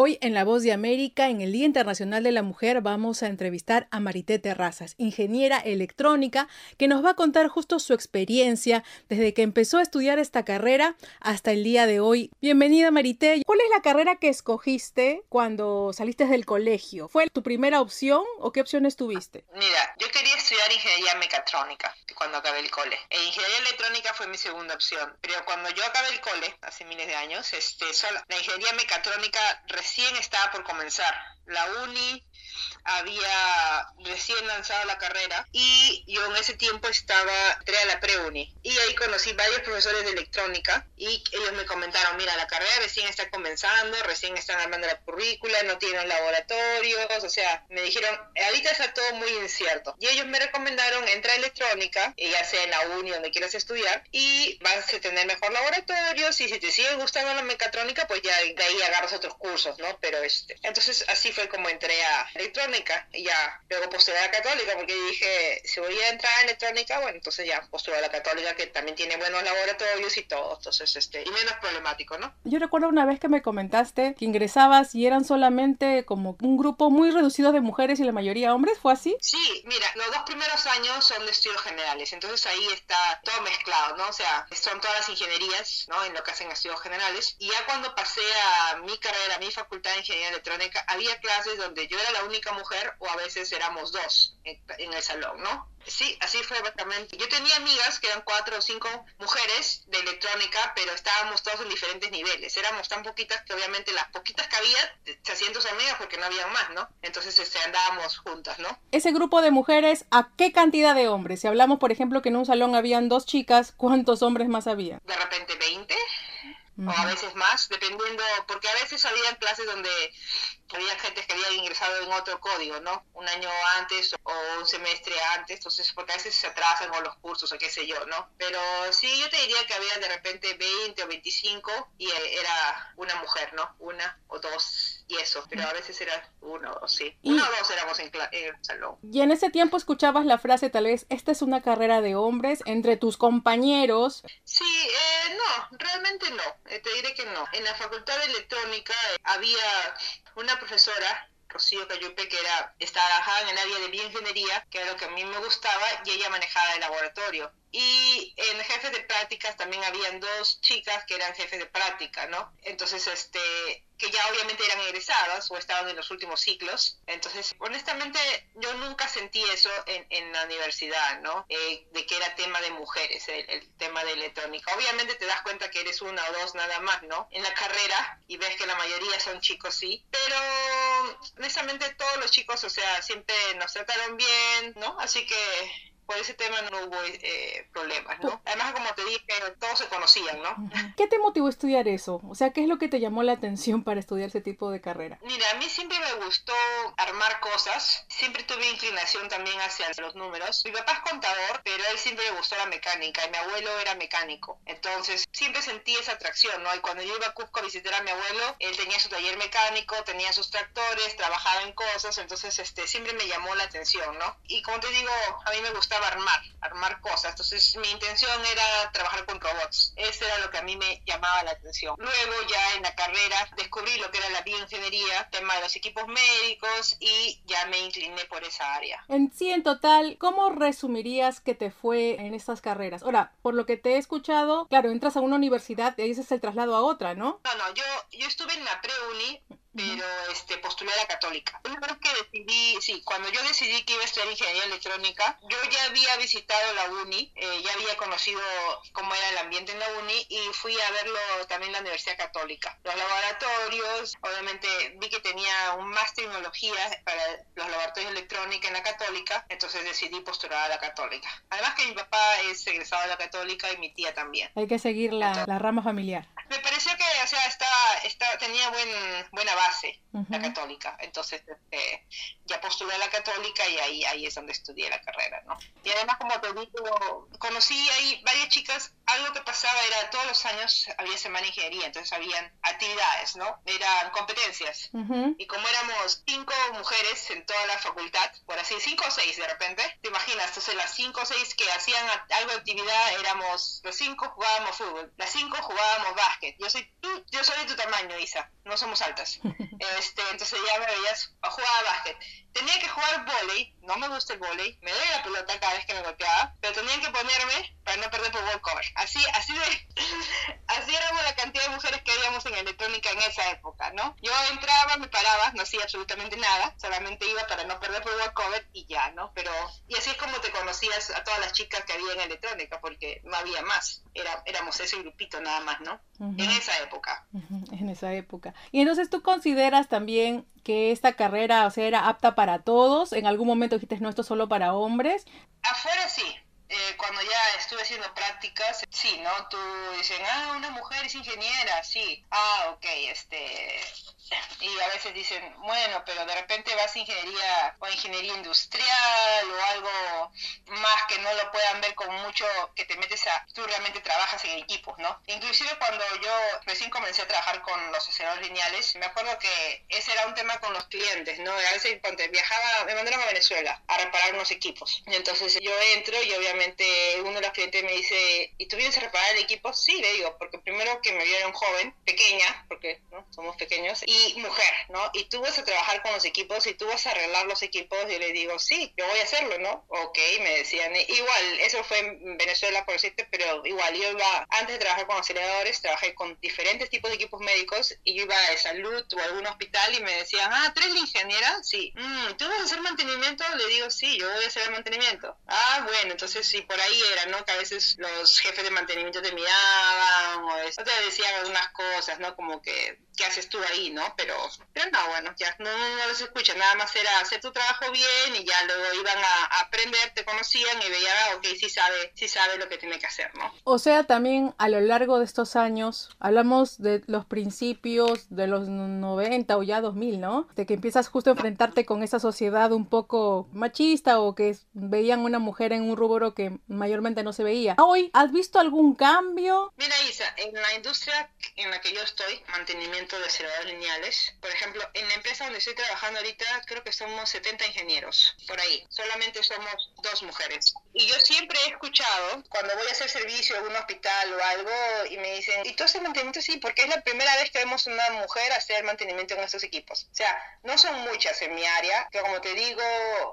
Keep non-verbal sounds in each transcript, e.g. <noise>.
Hoy en La Voz de América, en el Día Internacional de la Mujer, vamos a entrevistar a Marité Terrazas, ingeniera electrónica, que nos va a contar justo su experiencia desde que empezó a estudiar esta carrera hasta el día de hoy. Bienvenida Marité. ¿Cuál es la carrera que escogiste cuando saliste del colegio? ¿Fue tu primera opción o qué opciones tuviste? Mira, yo quería estudiar ingeniería mecatrónica cuando acabé el cole. E ingeniería electrónica fue mi segunda opción. Pero cuando yo acabé el cole, hace miles de años, este, solo, la ingeniería mecatrónica recién estaba por comenzar. La uni había recién lanzado la carrera y yo en ese tiempo estaba, entré a la pre-uni y ahí conocí varios profesores de electrónica y ellos me comentaron, mira, la carrera recién está comenzando, recién están armando la currícula, no tienen laboratorios, o sea, me dijeron, ahorita está todo muy incierto. Y ellos me recomendaron, entra a electrónica, ya sea en la uni donde quieras estudiar, y vas a tener mejor laboratorios y si te sigue gustando la mecatrónica, pues ya de ahí agarras otros cursos, ¿no? Pero este, entonces así fue como entré a electrónica y ya luego postulé a la católica porque dije, si voy a entrar a electrónica, bueno, entonces ya postulé a la católica que también tiene buenos laboratorios y todo, entonces este, y menos problemático, ¿no? Yo recuerdo una vez que me comentaste que ingresabas y eran solamente como un grupo muy reducido de mujeres y la mayoría hombres, ¿fue así? Sí, mira, los dos primeros años son de estudios entonces ahí está todo mezclado, ¿no? O sea, son todas las ingenierías, ¿no? En lo que hacen estudios generales. Y ya cuando pasé a mi carrera, a mi facultad de ingeniería electrónica, había clases donde yo era la única mujer o a veces éramos dos en el salón, ¿no? Sí, así fue básicamente. Yo tenía amigas que eran cuatro o cinco mujeres de electrónica, pero estábamos todos en diferentes niveles. Éramos tan poquitas que obviamente las poquitas que había se hacían tus amigas porque no había más, ¿no? Entonces este, andábamos juntas, ¿no? Ese grupo de mujeres, ¿a qué cantidad de hombres? Si hablamos, por ejemplo, que en un salón habían dos chicas, ¿cuántos hombres más había? De repente 20 o a veces más, dependiendo, porque a veces había clases donde había gente que había ingresado en otro código, ¿no? Un año antes o un semestre antes, entonces, porque a veces se atrasan con los cursos o qué sé yo, ¿no? Pero sí, yo te diría que había de repente 20 o 25 y era una mujer, ¿no? Una o dos y eso, pero a veces era uno o sí. Uno o dos éramos en, en, el salón. Y en ese tiempo escuchabas la frase, tal vez, esta es una carrera de hombres entre tus compañeros. Sí, eh, no, realmente no, eh, te diré que no. En la facultad de electrónica eh, había una profesora Rocío Cayupe, que era, trabajaba en el área de bioingeniería, que era lo que a mí me gustaba, y ella manejaba el laboratorio. Y en jefes de prácticas también habían dos chicas que eran jefes de práctica, ¿no? Entonces, este, que ya obviamente eran egresadas o estaban en los últimos ciclos. Entonces, honestamente, yo nunca sentí eso en, en la universidad, ¿no? Eh, de que era tema de mujeres, el, el, tema de electrónica. Obviamente te das cuenta que eres una o dos nada más, ¿no? En la carrera y ves que la mayoría son chicos, sí. Pero, honestamente, todos los chicos, o sea, siempre nos trataron bien, ¿no? Así que por ese tema no hubo eh, problemas, ¿no? Además, como te dije, todos se conocían, ¿no? ¿Qué te motivó a estudiar eso? O sea, ¿qué es lo que te llamó la atención para estudiar ese tipo de carrera? Mira, a mí siempre me gustó armar cosas, siempre tuve inclinación también hacia los números. Mi papá es contador, pero a él siempre le gustó la mecánica y mi abuelo era mecánico. Entonces, siempre sentí esa atracción, ¿no? Y cuando yo iba a Cusco a visitar a mi abuelo, él tenía su taller mecánico, tenía sus tractores, trabajaba en cosas, entonces este siempre me llamó la atención, ¿no? Y como te digo, a mí me gustaba armar, armar cosas. Entonces mi intención era trabajar con robots. Eso era lo que a mí me llamaba la atención. Luego ya en la carrera descubrí lo que era la bioingeniería, tema de los equipos médicos y ya me incliné por esa área. En sí, en total, ¿cómo resumirías que te fue en estas carreras? Ahora, por lo que te he escuchado, claro, entras a una universidad y ahí es el traslado a otra, ¿no? No, no, yo, yo estuve en la pre-uni pero este postulé a la católica. Una vez que decidí, sí, cuando yo decidí que iba a estudiar ingeniería electrónica, yo ya había visitado la uni, eh, ya había conocido cómo era el ambiente en la uni y fui a verlo también en la Universidad Católica. Los laboratorios, obviamente vi que tenía un más tecnología para los laboratorios de electrónica en la católica, entonces decidí postular a la católica. Además que mi papá es egresado de la católica y mi tía también. Hay que seguir la, la rama familiar. Me pareció que, o sea, estaba, estaba, tenía buen, buena base uh -huh. la católica. Entonces, este, ya postulé a la católica y ahí, ahí es donde estudié la carrera, ¿no? Y además, como te digo, conocí ahí varias chicas. Algo que pasaba era todos los años había semana de ingeniería, entonces habían actividades, ¿no? Eran competencias. Uh -huh. Y como éramos cinco mujeres en toda la facultad, por así, cinco o seis de repente, te imaginas, entonces las cinco o seis que hacían algo de actividad éramos, los cinco jugábamos fútbol, las cinco jugábamos básquet. Yo soy tú, yo soy de tu tamaño, Isa, no somos altas. <laughs> Este, entonces ya me veías, jugaba básquet. Tenía que jugar volei, no me gusta el volei, me doy la pelota cada vez que me golpeaba, pero tenía que ponerme para no perder por walkover. Así, así de, <laughs> así éramos la cantidad de mujeres que habíamos en electrónica en esa época, ¿no? Yo entraba, me paraba, no hacía absolutamente nada, solamente iba para no perder por walkover y ya, ¿no? Pero, y así es como te conocías a todas las chicas que había en electrónica, porque no había más, Era, éramos ese grupito nada más, ¿no? En esa época. En esa época. Y entonces tú consideras también que esta carrera, o sea, era apta para todos. En algún momento dijiste, no, esto es solo para hombres. Afuera sí, eh, cuando ya estuve haciendo prácticas, sí, ¿no? Tú dicen, ah, una mujer es ingeniera, sí. Ah, ok, este... Y a veces dicen, bueno, pero de repente vas a ingeniería o ingeniería industrial o algo más que no lo puedan ver con mucho, que te metes a, tú realmente trabajas en equipos, ¿no? Inclusive cuando yo recién comencé a trabajar con los aceleradores lineales, me acuerdo que ese era un tema con los clientes, ¿no? A veces cuando viajaba, me mandaron a Venezuela a reparar unos equipos. Y entonces yo entro y obviamente uno de los clientes me dice, ¿y tú vienes a reparar el equipo? Sí, le digo, porque primero que me vieron joven, pequeña, porque ¿no? somos pequeños, y mujer, ¿no? Y tú vas a trabajar con los equipos y tú vas a arreglar los equipos, y le digo, sí, yo voy a hacerlo, ¿no? Ok, me decían, igual, eso fue en Venezuela, por decirte, pero igual, yo iba, antes de trabajar con aceleradores, trabajé con diferentes tipos de equipos médicos, y yo iba de salud o a algún hospital y me decían, ah, ¿tú eres ingeniera? Sí. Mm, ¿Tú vas a hacer mantenimiento? Le digo, sí, yo voy a hacer el mantenimiento. Ah, bueno, entonces sí, por ahí era, ¿no? Que a veces los jefes de mantenimiento te miraban o, te decían algunas cosas, ¿no? Como que, ¿qué haces tú ahí, no? Pero, pero no, bueno, ya no, no, los escucha, nada más era hacer tu trabajo bien y ya luego iban a, aprender, te conocían y veían, ah, ok, sí sabe, sí sabe lo que tiene que hacer, ¿no? O sea, también a lo largo de estos años, hablamos de los principios de los 90 o ya 2000, ¿no? De que empiezas justo a enfrentarte con esa sociedad un poco machista o que veían una mujer en un rubro que mayormente no se veía. Hoy, ¿has visto algún cambio? Mira, Isa, en la industria en la que yo estoy, mantenimiento de aceleradores lineales, por ejemplo, en la empresa donde estoy trabajando ahorita, creo que somos 70 ingenieros, por ahí. Solamente somos dos mujeres. Y yo siempre he escuchado, cuando voy a hacer servicio en un hospital o algo, y me dicen, ¿y tú haces mantenimiento? Sí, porque es la primera vez que vemos una mujer hacer mantenimiento en estos equipos. O sea, no son muchas en mi área, que como te digo,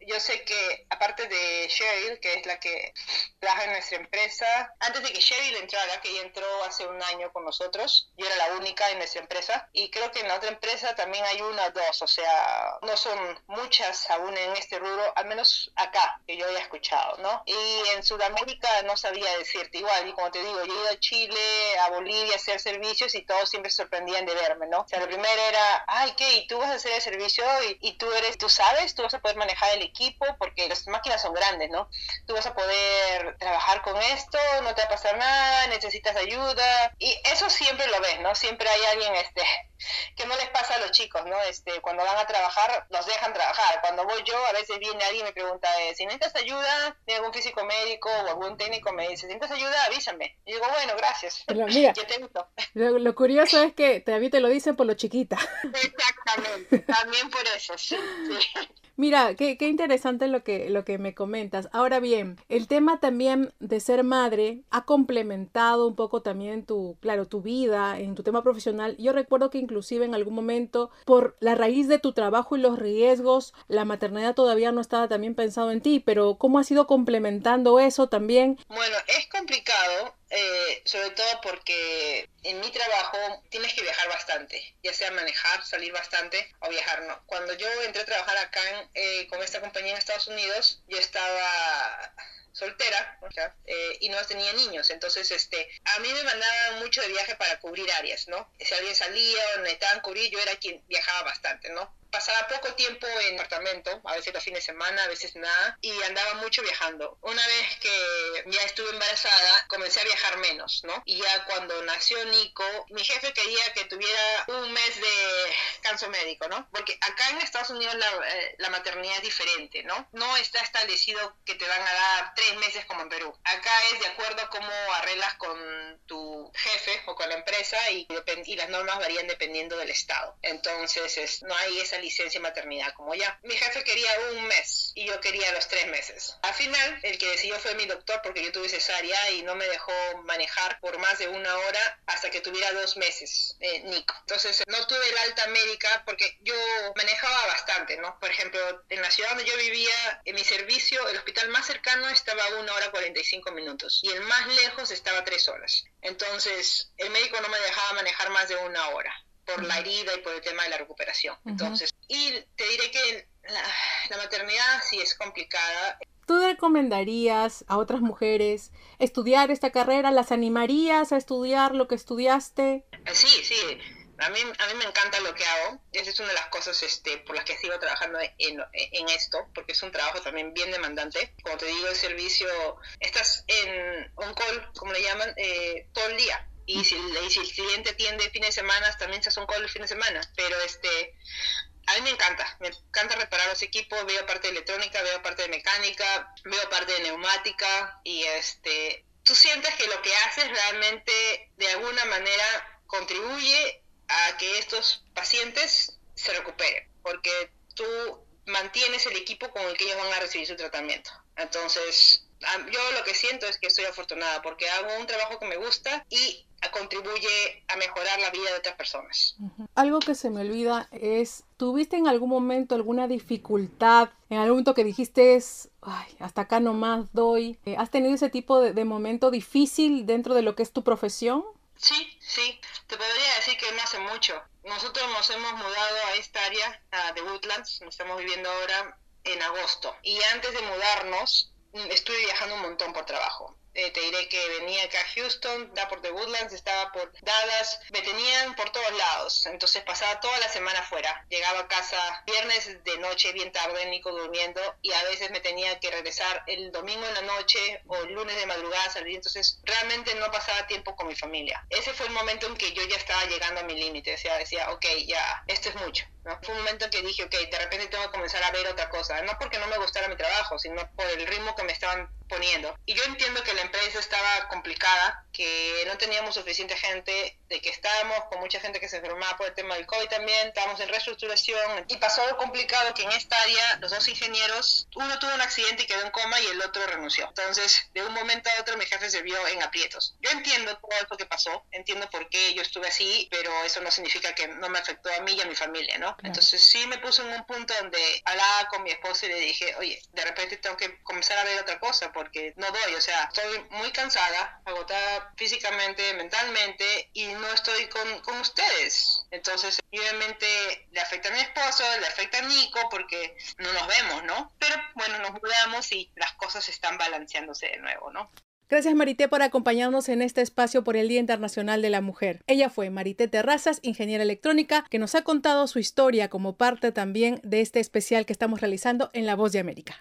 yo sé que aparte de Cheryl, que es la que trabaja en nuestra empresa. Antes de que Cheryl entrara, que ella entró hace un año con nosotros, yo era la única en nuestra empresa. Y creo que en la otra empresa también hay una o dos, o sea, no son muchas aún en este rubro, al menos acá, que yo haya escuchado, ¿no? Y en Sudamérica no sabía decirte igual, y como te digo, yo he ido a Chile, a Bolivia a hacer servicios y todos siempre se sorprendían de verme, ¿no? O sea, lo primero era, ay, ¿qué? ¿Y tú vas a hacer el servicio? Y, y tú eres, tú sabes, tú vas a poder manejar el equipo, porque las máquinas son grandes, ¿no? Tú vas a poder trabajar con esto, no te va a pasar nada, necesitas ayuda. Y eso siempre lo ves, ¿no? Siempre hay alguien este, it. Que no les pasa a los chicos, ¿no? Este, cuando van a trabajar, los dejan trabajar. Cuando voy yo, a veces viene alguien y me pregunta, eh, si necesitas ayuda, de algún físico médico o algún técnico me dice, si necesitas ayuda, avísame. Y digo, bueno, gracias. Pero mira, <laughs> lo, curioso es que también te lo dicen por lo chiquita. <laughs> Exactamente, también por eso, sí. Mira, qué, qué, interesante lo que, lo que me comentas. Ahora bien, el tema también de ser madre ha complementado un poco también tu, claro, tu vida, en tu tema profesional. Yo recuerdo que inclusive en algún momento, por la raíz de tu trabajo y los riesgos, la maternidad todavía no estaba también pensado en ti, pero ¿cómo has ido complementando eso también? Bueno, es complicado eh, sobre todo porque en mi trabajo tienes que viajar bastante, ya sea manejar, salir bastante o viajar. No. Cuando yo entré a trabajar acá eh, con esta compañía en Estados Unidos, yo estaba soltera eh, y no tenía niños. Entonces, este, a mí me mandaban mucho de viaje para cubrir áreas, ¿no? Si alguien salía o necesitaban cubrir, yo era quien viajaba bastante, ¿no? Pasaba poco tiempo en apartamento, a veces los fines de semana, a veces nada, y andaba mucho viajando. Una vez que ya estuve embarazada, comencé a viajar menos, ¿no? Y ya cuando nació Nico, mi jefe quería que tuviera un mes de canso médico, ¿no? Porque acá en Estados Unidos la, eh, la maternidad es diferente, ¿no? No está establecido que te van a dar tres meses como en Perú. Acá es de acuerdo a cómo arreglas con tu jefe o con la empresa y, y las normas varían dependiendo del estado. Entonces, es, no hay esa licencia maternidad como ya. Mi jefe quería un mes y yo quería los tres meses. Al final, el que decidió fue mi doctor porque yo tuve cesárea y no me dejó manejar por más de una hora hasta que tuviera dos meses, eh, Nico. Entonces, no tuve el alta médica porque yo manejaba bastante, ¿no? Por ejemplo, en la ciudad donde yo vivía, en mi servicio, el hospital más cercano estaba a una hora 45 minutos y el más lejos estaba tres horas. Entonces, el médico no me dejaba manejar más de una hora por la herida y por el tema de la recuperación. Entonces, y te diré que la, la maternidad sí es complicada. ¿Tú recomendarías a otras mujeres estudiar esta carrera? ¿Las animarías a estudiar lo que estudiaste? Sí, sí. A mí, a mí me encanta lo que hago. Esa es una de las cosas este, por las que sigo trabajando en, en esto, porque es un trabajo también bien demandante. Como te digo, el servicio, estás en un call, como le llaman, eh, todo el día. Y si, el cliente atiende fines de semana, también se hace un call el fin de semana. Pero este, a mí me encanta, me encanta reparar los equipos, veo parte de electrónica, veo parte de mecánica, veo parte de neumática y este, tú sientes que lo que haces realmente de alguna manera contribuye a que estos pacientes se recuperen, porque tú mantienes el equipo con el que ellos van a recibir su tratamiento. Entonces, yo lo que siento es que estoy afortunada porque hago un trabajo que me gusta y contribuye a mejorar la vida de otras personas. Algo que se me olvida es, ¿tuviste en algún momento alguna dificultad? En algún momento que dijiste, Ay, hasta acá nomás doy. Eh, ¿Has tenido ese tipo de, momento difícil dentro de lo que es tu profesión? Sí, sí. Te podría decir que no hace mucho. Nosotros nos hemos mudado a esta área de Woodlands, estamos viviendo ahora en agosto. Y antes de mudarnos, estuve viajando un montón por trabajo. Eh, te diré que venía acá a Houston, da por The Woodlands, estaba por Dallas, me tenían por todos lados, entonces pasaba toda la semana fuera. Llegaba a casa viernes de noche, bien tarde, Nico durmiendo, y a veces me tenía que regresar el domingo en la noche o el lunes de madrugada salir, entonces realmente no pasaba tiempo con mi familia. Ese fue el momento en que yo ya estaba llegando a mi límite, o sea, decía, ok, ya, esto es mucho. ¿no? Fue un momento en que dije, ok, de repente tengo que comenzar a ver otra cosa, no porque no me gustara mi trabajo, sino por el ritmo que me estaban poniendo. Y yo entiendo que la empresa estaba complicada, que no teníamos suficiente gente, de que estábamos con mucha gente que se enfermaba por el tema del COVID también, estábamos en reestructuración y pasó algo complicado que en esta área los dos ingenieros, uno tuvo un accidente y quedó en coma y el otro renunció. Entonces, de un momento a otro mi jefe se vio en aprietos. Yo entiendo todo eso que pasó, entiendo por qué yo estuve así, pero eso no significa que no me afectó a mí y a mi familia, ¿no? Entonces sí me puse en un punto donde hablaba con mi esposo y le dije, oye, de repente tengo que comenzar a ver otra cosa porque no doy, o sea, estoy muy cansada, agotada físicamente, mentalmente y no estoy con, con ustedes. Entonces, obviamente le afecta a mi esposo, le afecta a Nico porque no nos vemos, ¿no? Pero bueno, nos mudamos y las cosas están balanceándose de nuevo, ¿no? Gracias Marité por acompañarnos en este espacio por el Día Internacional de la Mujer. Ella fue Marité Terrazas, ingeniera electrónica, que nos ha contado su historia como parte también de este especial que estamos realizando en La Voz de América.